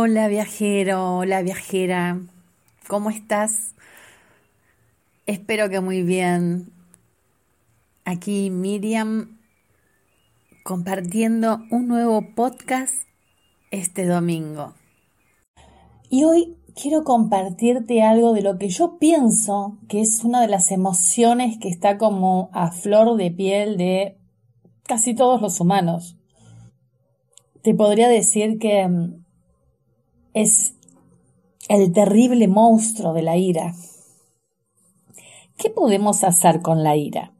Hola viajero, hola viajera, ¿cómo estás? Espero que muy bien. Aquí Miriam compartiendo un nuevo podcast este domingo. Y hoy quiero compartirte algo de lo que yo pienso que es una de las emociones que está como a flor de piel de casi todos los humanos. Te podría decir que mm, es el terrible monstruo de la ira. ¿Qué podemos hacer con la ira?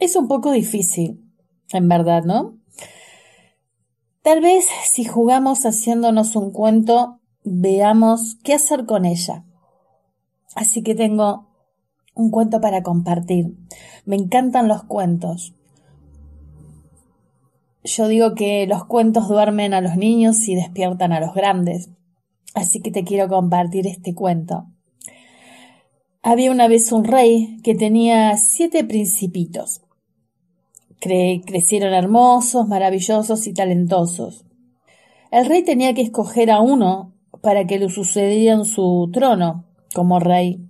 Es un poco difícil, en verdad, ¿no? Tal vez si jugamos haciéndonos un cuento, veamos qué hacer con ella. Así que tengo un cuento para compartir. Me encantan los cuentos. Yo digo que los cuentos duermen a los niños y despiertan a los grandes. Así que te quiero compartir este cuento. Había una vez un rey que tenía siete principitos. crecieron hermosos, maravillosos y talentosos. El rey tenía que escoger a uno para que lo sucediera en su trono como rey,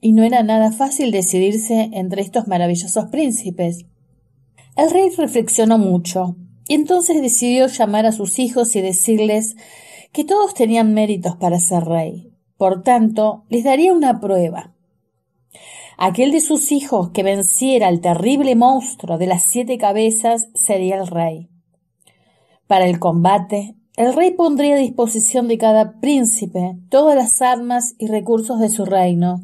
y no era nada fácil decidirse entre estos maravillosos príncipes. El rey reflexionó mucho y entonces decidió llamar a sus hijos y decirles que todos tenían méritos para ser rey. Por tanto, les daría una prueba. Aquel de sus hijos que venciera al terrible monstruo de las siete cabezas sería el rey. Para el combate, el rey pondría a disposición de cada príncipe todas las armas y recursos de su reino.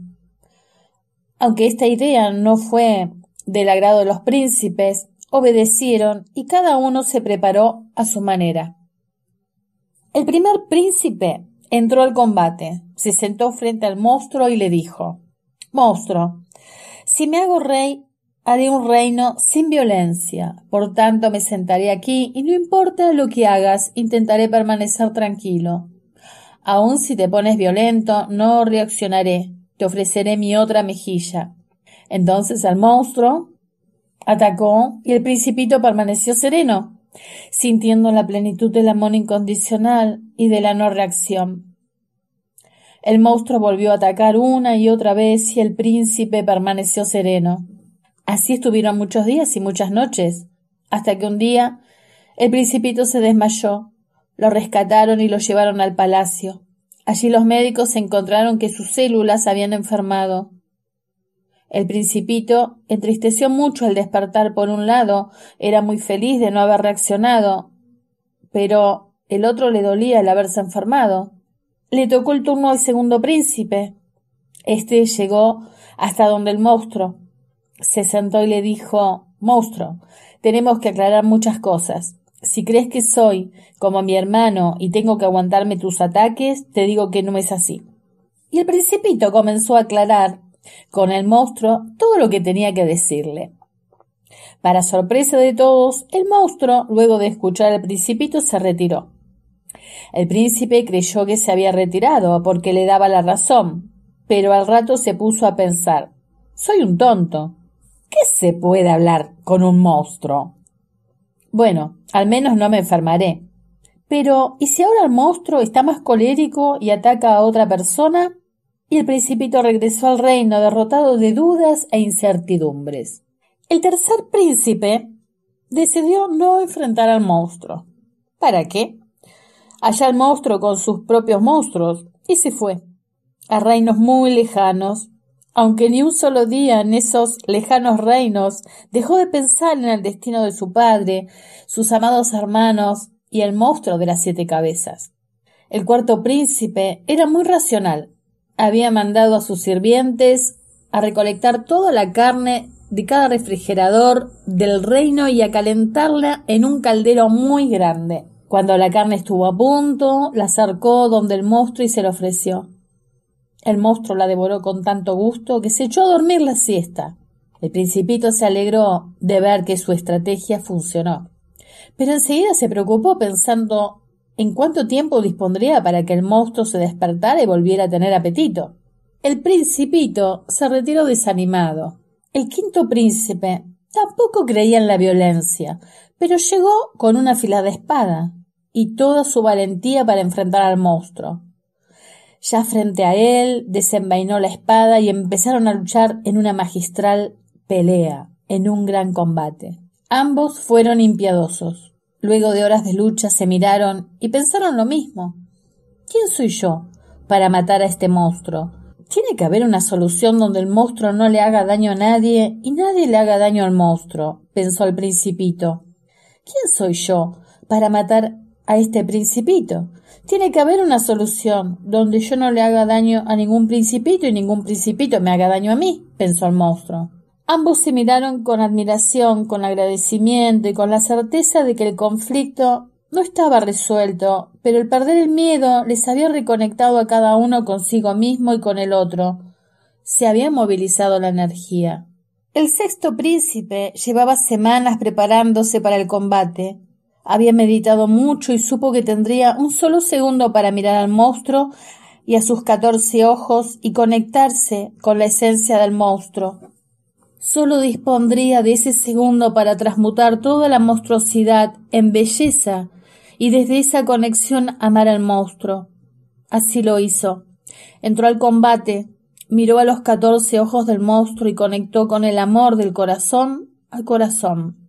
Aunque esta idea no fue del agrado de los príncipes, obedecieron y cada uno se preparó a su manera. El primer príncipe entró al combate, se sentó frente al monstruo y le dijo Monstruo, si me hago rey, haré un reino sin violencia. Por tanto, me sentaré aquí y no importa lo que hagas, intentaré permanecer tranquilo. Aun si te pones violento, no reaccionaré. Te ofreceré mi otra mejilla. Entonces el monstruo Atacó y el principito permaneció sereno, sintiendo la plenitud del amor incondicional y de la no reacción. El monstruo volvió a atacar una y otra vez y el príncipe permaneció sereno. Así estuvieron muchos días y muchas noches, hasta que un día el principito se desmayó, lo rescataron y lo llevaron al palacio. Allí los médicos encontraron que sus células habían enfermado. El principito entristeció mucho al despertar por un lado, era muy feliz de no haber reaccionado, pero el otro le dolía el haberse enfermado. Le tocó el turno al segundo príncipe. Este llegó hasta donde el monstruo. Se sentó y le dijo Monstruo, tenemos que aclarar muchas cosas. Si crees que soy como mi hermano y tengo que aguantarme tus ataques, te digo que no es así. Y el principito comenzó a aclarar con el monstruo todo lo que tenía que decirle. Para sorpresa de todos, el monstruo, luego de escuchar al principito, se retiró. El príncipe creyó que se había retirado porque le daba la razón, pero al rato se puso a pensar Soy un tonto. ¿Qué se puede hablar con un monstruo? Bueno, al menos no me enfermaré. Pero, ¿y si ahora el monstruo está más colérico y ataca a otra persona? Y el principito regresó al reino derrotado de dudas e incertidumbres. El tercer príncipe decidió no enfrentar al monstruo. ¿Para qué? Allá el monstruo con sus propios monstruos y se fue a reinos muy lejanos, aunque ni un solo día en esos lejanos reinos dejó de pensar en el destino de su padre, sus amados hermanos y el monstruo de las siete cabezas. El cuarto príncipe era muy racional había mandado a sus sirvientes a recolectar toda la carne de cada refrigerador del reino y a calentarla en un caldero muy grande. Cuando la carne estuvo a punto, la acercó donde el monstruo y se la ofreció. El monstruo la devoró con tanto gusto que se echó a dormir la siesta. El principito se alegró de ver que su estrategia funcionó. Pero enseguida se preocupó pensando ¿En cuánto tiempo dispondría para que el monstruo se despertara y volviera a tener apetito? El principito se retiró desanimado. El quinto príncipe tampoco creía en la violencia, pero llegó con una afilada espada y toda su valentía para enfrentar al monstruo. Ya frente a él desenvainó la espada y empezaron a luchar en una magistral pelea, en un gran combate. Ambos fueron impiedosos. Luego de horas de lucha se miraron y pensaron lo mismo. ¿Quién soy yo para matar a este monstruo? Tiene que haber una solución donde el monstruo no le haga daño a nadie y nadie le haga daño al monstruo, pensó el principito. ¿Quién soy yo para matar a este principito? Tiene que haber una solución donde yo no le haga daño a ningún principito y ningún principito me haga daño a mí, pensó el monstruo. Ambos se miraron con admiración, con agradecimiento y con la certeza de que el conflicto no estaba resuelto, pero el perder el miedo les había reconectado a cada uno consigo mismo y con el otro. Se había movilizado la energía. El sexto príncipe llevaba semanas preparándose para el combate. Había meditado mucho y supo que tendría un solo segundo para mirar al monstruo y a sus catorce ojos y conectarse con la esencia del monstruo. Solo dispondría de ese segundo para transmutar toda la monstruosidad en belleza y desde esa conexión amar al monstruo. Así lo hizo. Entró al combate, miró a los catorce ojos del monstruo y conectó con el amor del corazón al corazón.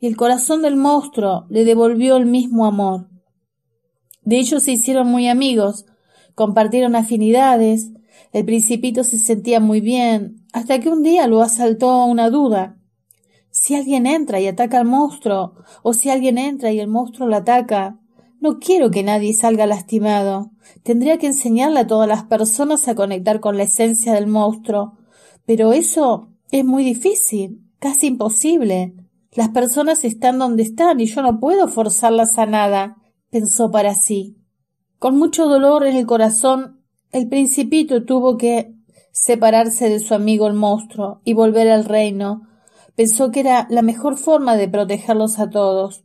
Y el corazón del monstruo le devolvió el mismo amor. De ellos se hicieron muy amigos, compartieron afinidades, el principito se sentía muy bien, hasta que un día lo asaltó una duda. Si alguien entra y ataca al monstruo, o si alguien entra y el monstruo lo ataca, no quiero que nadie salga lastimado. Tendría que enseñarle a todas las personas a conectar con la esencia del monstruo. Pero eso es muy difícil, casi imposible. Las personas están donde están y yo no puedo forzarlas a nada, pensó para sí. Con mucho dolor en el corazón, el principito tuvo que separarse de su amigo el monstruo y volver al reino, Pensó que era la mejor forma de protegerlos a todos.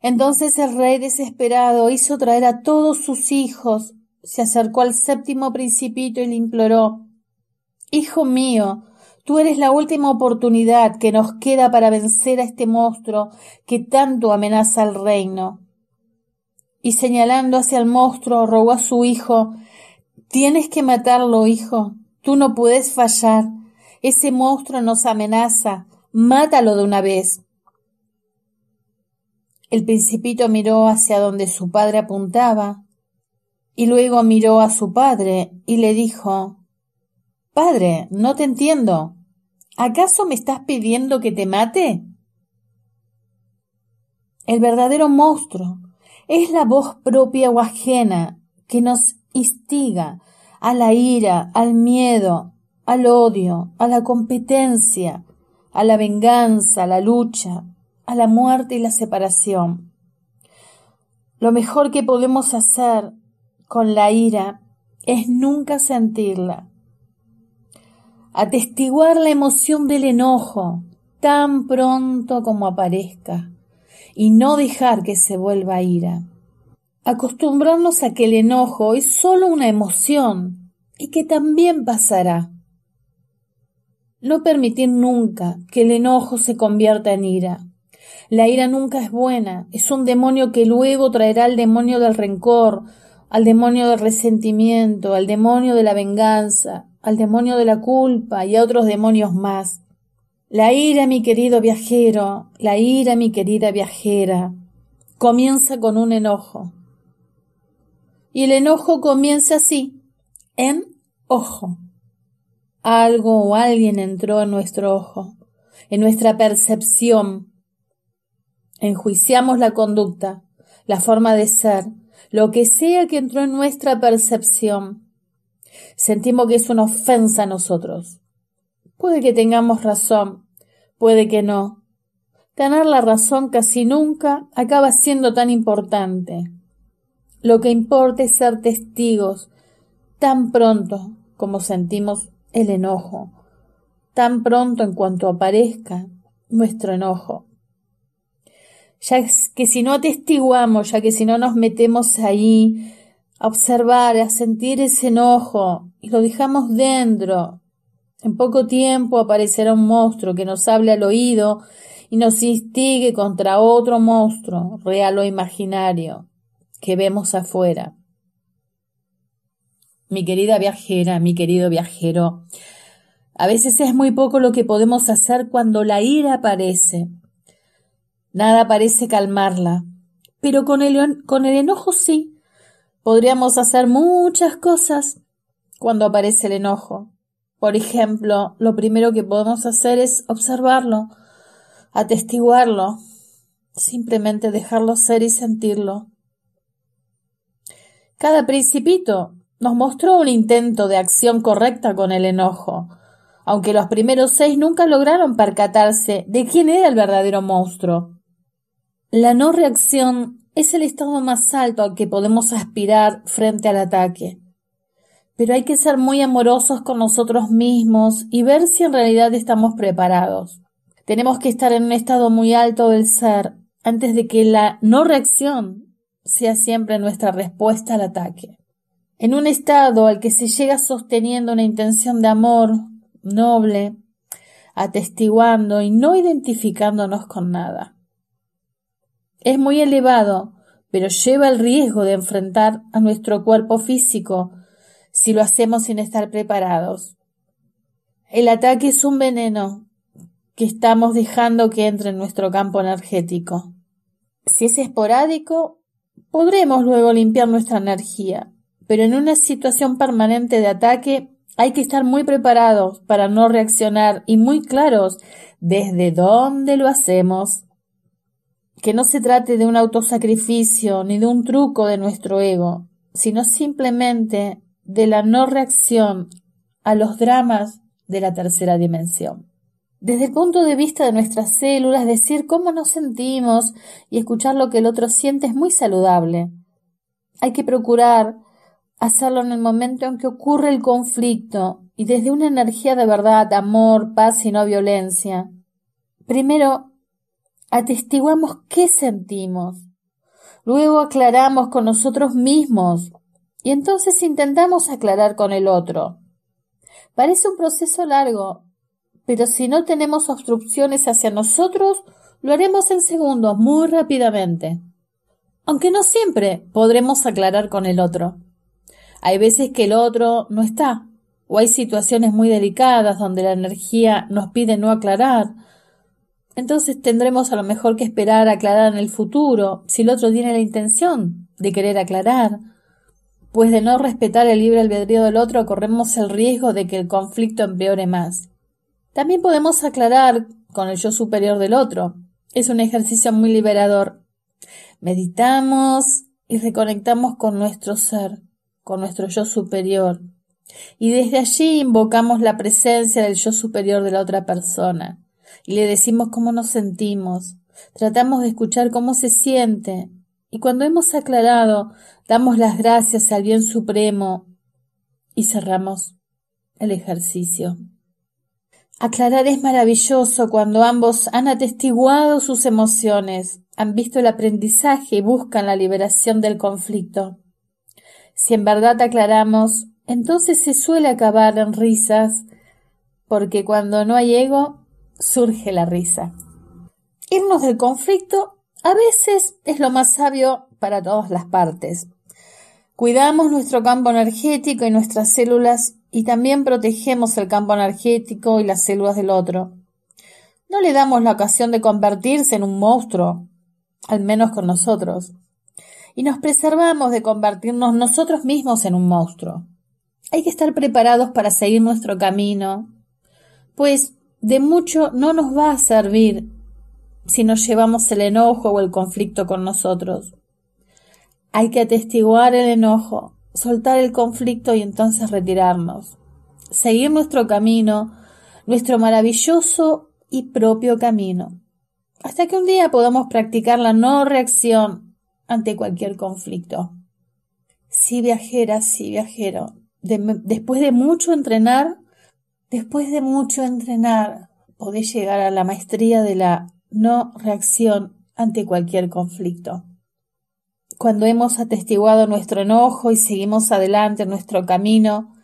Entonces el rey desesperado hizo traer a todos sus hijos, se acercó al séptimo principito y le imploró Hijo mío, tú eres la última oportunidad que nos queda para vencer a este monstruo que tanto amenaza al reino. Y señalando hacia el monstruo, rogó a su hijo Tienes que matarlo, hijo. Tú no puedes fallar. Ese monstruo nos amenaza. Mátalo de una vez. El principito miró hacia donde su padre apuntaba, y luego miró a su padre y le dijo Padre, no te entiendo. ¿Acaso me estás pidiendo que te mate? El verdadero monstruo es la voz propia o ajena que nos instiga a la ira, al miedo, al odio, a la competencia, a la venganza, a la lucha, a la muerte y la separación. Lo mejor que podemos hacer con la ira es nunca sentirla. Atestiguar la emoción del enojo tan pronto como aparezca y no dejar que se vuelva ira. Acostumbrarnos a que el enojo es solo una emoción y que también pasará. No permitir nunca que el enojo se convierta en ira. La ira nunca es buena, es un demonio que luego traerá al demonio del rencor, al demonio del resentimiento, al demonio de la venganza, al demonio de la culpa y a otros demonios más. La ira, mi querido viajero, la ira, mi querida viajera, comienza con un enojo. Y el enojo comienza así, en ojo algo o alguien entró en nuestro ojo, en nuestra percepción. Enjuiciamos la conducta, la forma de ser, lo que sea que entró en nuestra percepción. Sentimos que es una ofensa a nosotros. Puede que tengamos razón, puede que no. Ganar la razón casi nunca acaba siendo tan importante. Lo que importa es ser testigos tan pronto como sentimos el enojo, tan pronto en cuanto aparezca nuestro enojo. Ya que si no atestiguamos, ya que si no nos metemos ahí a observar, a sentir ese enojo y lo dejamos dentro, en poco tiempo aparecerá un monstruo que nos hable al oído y nos instigue contra otro monstruo, real o imaginario, que vemos afuera. Mi querida viajera, mi querido viajero, a veces es muy poco lo que podemos hacer cuando la ira aparece. Nada parece calmarla, pero con el, con el enojo sí. Podríamos hacer muchas cosas cuando aparece el enojo. Por ejemplo, lo primero que podemos hacer es observarlo, atestiguarlo, simplemente dejarlo ser y sentirlo. Cada principito nos mostró un intento de acción correcta con el enojo, aunque los primeros seis nunca lograron percatarse de quién era el verdadero monstruo. La no reacción es el estado más alto al que podemos aspirar frente al ataque. Pero hay que ser muy amorosos con nosotros mismos y ver si en realidad estamos preparados. Tenemos que estar en un estado muy alto del ser antes de que la no reacción sea siempre nuestra respuesta al ataque. En un estado al que se llega sosteniendo una intención de amor, noble, atestiguando y no identificándonos con nada. Es muy elevado, pero lleva el riesgo de enfrentar a nuestro cuerpo físico si lo hacemos sin estar preparados. El ataque es un veneno que estamos dejando que entre en nuestro campo energético. Si es esporádico, podremos luego limpiar nuestra energía, pero en una situación permanente de ataque hay que estar muy preparados para no reaccionar y muy claros desde dónde lo hacemos. Que no se trate de un autosacrificio ni de un truco de nuestro ego, sino simplemente de la no reacción a los dramas de la tercera dimensión. Desde el punto de vista de nuestras células, decir cómo nos sentimos y escuchar lo que el otro siente es muy saludable. Hay que procurar hacerlo en el momento en que ocurre el conflicto y desde una energía de verdad, amor, paz y no violencia. Primero, atestiguamos qué sentimos. Luego aclaramos con nosotros mismos y entonces intentamos aclarar con el otro. Parece un proceso largo, pero si no tenemos obstrucciones hacia nosotros, lo haremos en segundos, muy rápidamente. Aunque no siempre podremos aclarar con el otro. Hay veces que el otro no está, o hay situaciones muy delicadas donde la energía nos pide no aclarar. Entonces tendremos a lo mejor que esperar aclarar en el futuro, si el otro tiene la intención de querer aclarar. Pues de no respetar el libre albedrío del otro corremos el riesgo de que el conflicto empeore más. También podemos aclarar con el yo superior del otro. Es un ejercicio muy liberador. Meditamos y reconectamos con nuestro ser con nuestro yo superior. Y desde allí invocamos la presencia del yo superior de la otra persona. Y le decimos cómo nos sentimos. Tratamos de escuchar cómo se siente. Y cuando hemos aclarado, damos las gracias al bien supremo y cerramos el ejercicio. Aclarar es maravilloso cuando ambos han atestiguado sus emociones, han visto el aprendizaje y buscan la liberación del conflicto. Si en verdad aclaramos, entonces se suele acabar en risas, porque cuando no hay ego, surge la risa. Irnos del conflicto a veces es lo más sabio para todas las partes. Cuidamos nuestro campo energético y nuestras células y también protegemos el campo energético y las células del otro. No le damos la ocasión de convertirse en un monstruo, al menos con nosotros y nos preservamos de convertirnos nosotros mismos en un monstruo. Hay que estar preparados para seguir nuestro camino, pues de mucho no nos va a servir si nos llevamos el enojo o el conflicto con nosotros. Hay que atestiguar el enojo, soltar el conflicto y entonces retirarnos. Seguir nuestro camino, nuestro maravilloso y propio camino, hasta que un día podamos practicar la no reacción ante cualquier conflicto. Sí, viajera, sí, viajero. después de mucho entrenar, después de mucho entrenar, podés llegar a la maestría de la no reacción ante cualquier conflicto. Cuando hemos atestiguado nuestro enojo y seguimos adelante en nuestro camino,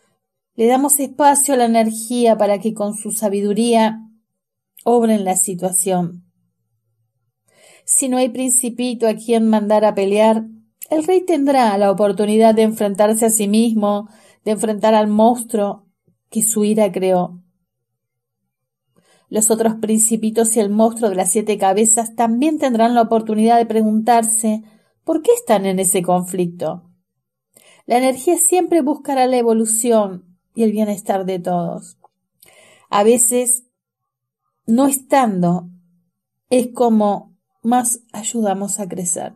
le damos espacio a la energía para que con su sabiduría obre en la situación. Si no hay principito a quien mandar a pelear, el rey tendrá la oportunidad de enfrentarse a sí mismo, de enfrentar al monstruo que su ira creó. Los otros principitos y el monstruo de las siete cabezas también tendrán la oportunidad de preguntarse ¿por qué están en ese conflicto? La energía siempre buscará la evolución y el bienestar de todos. A veces, no estando, es como más ayudamos a crecer.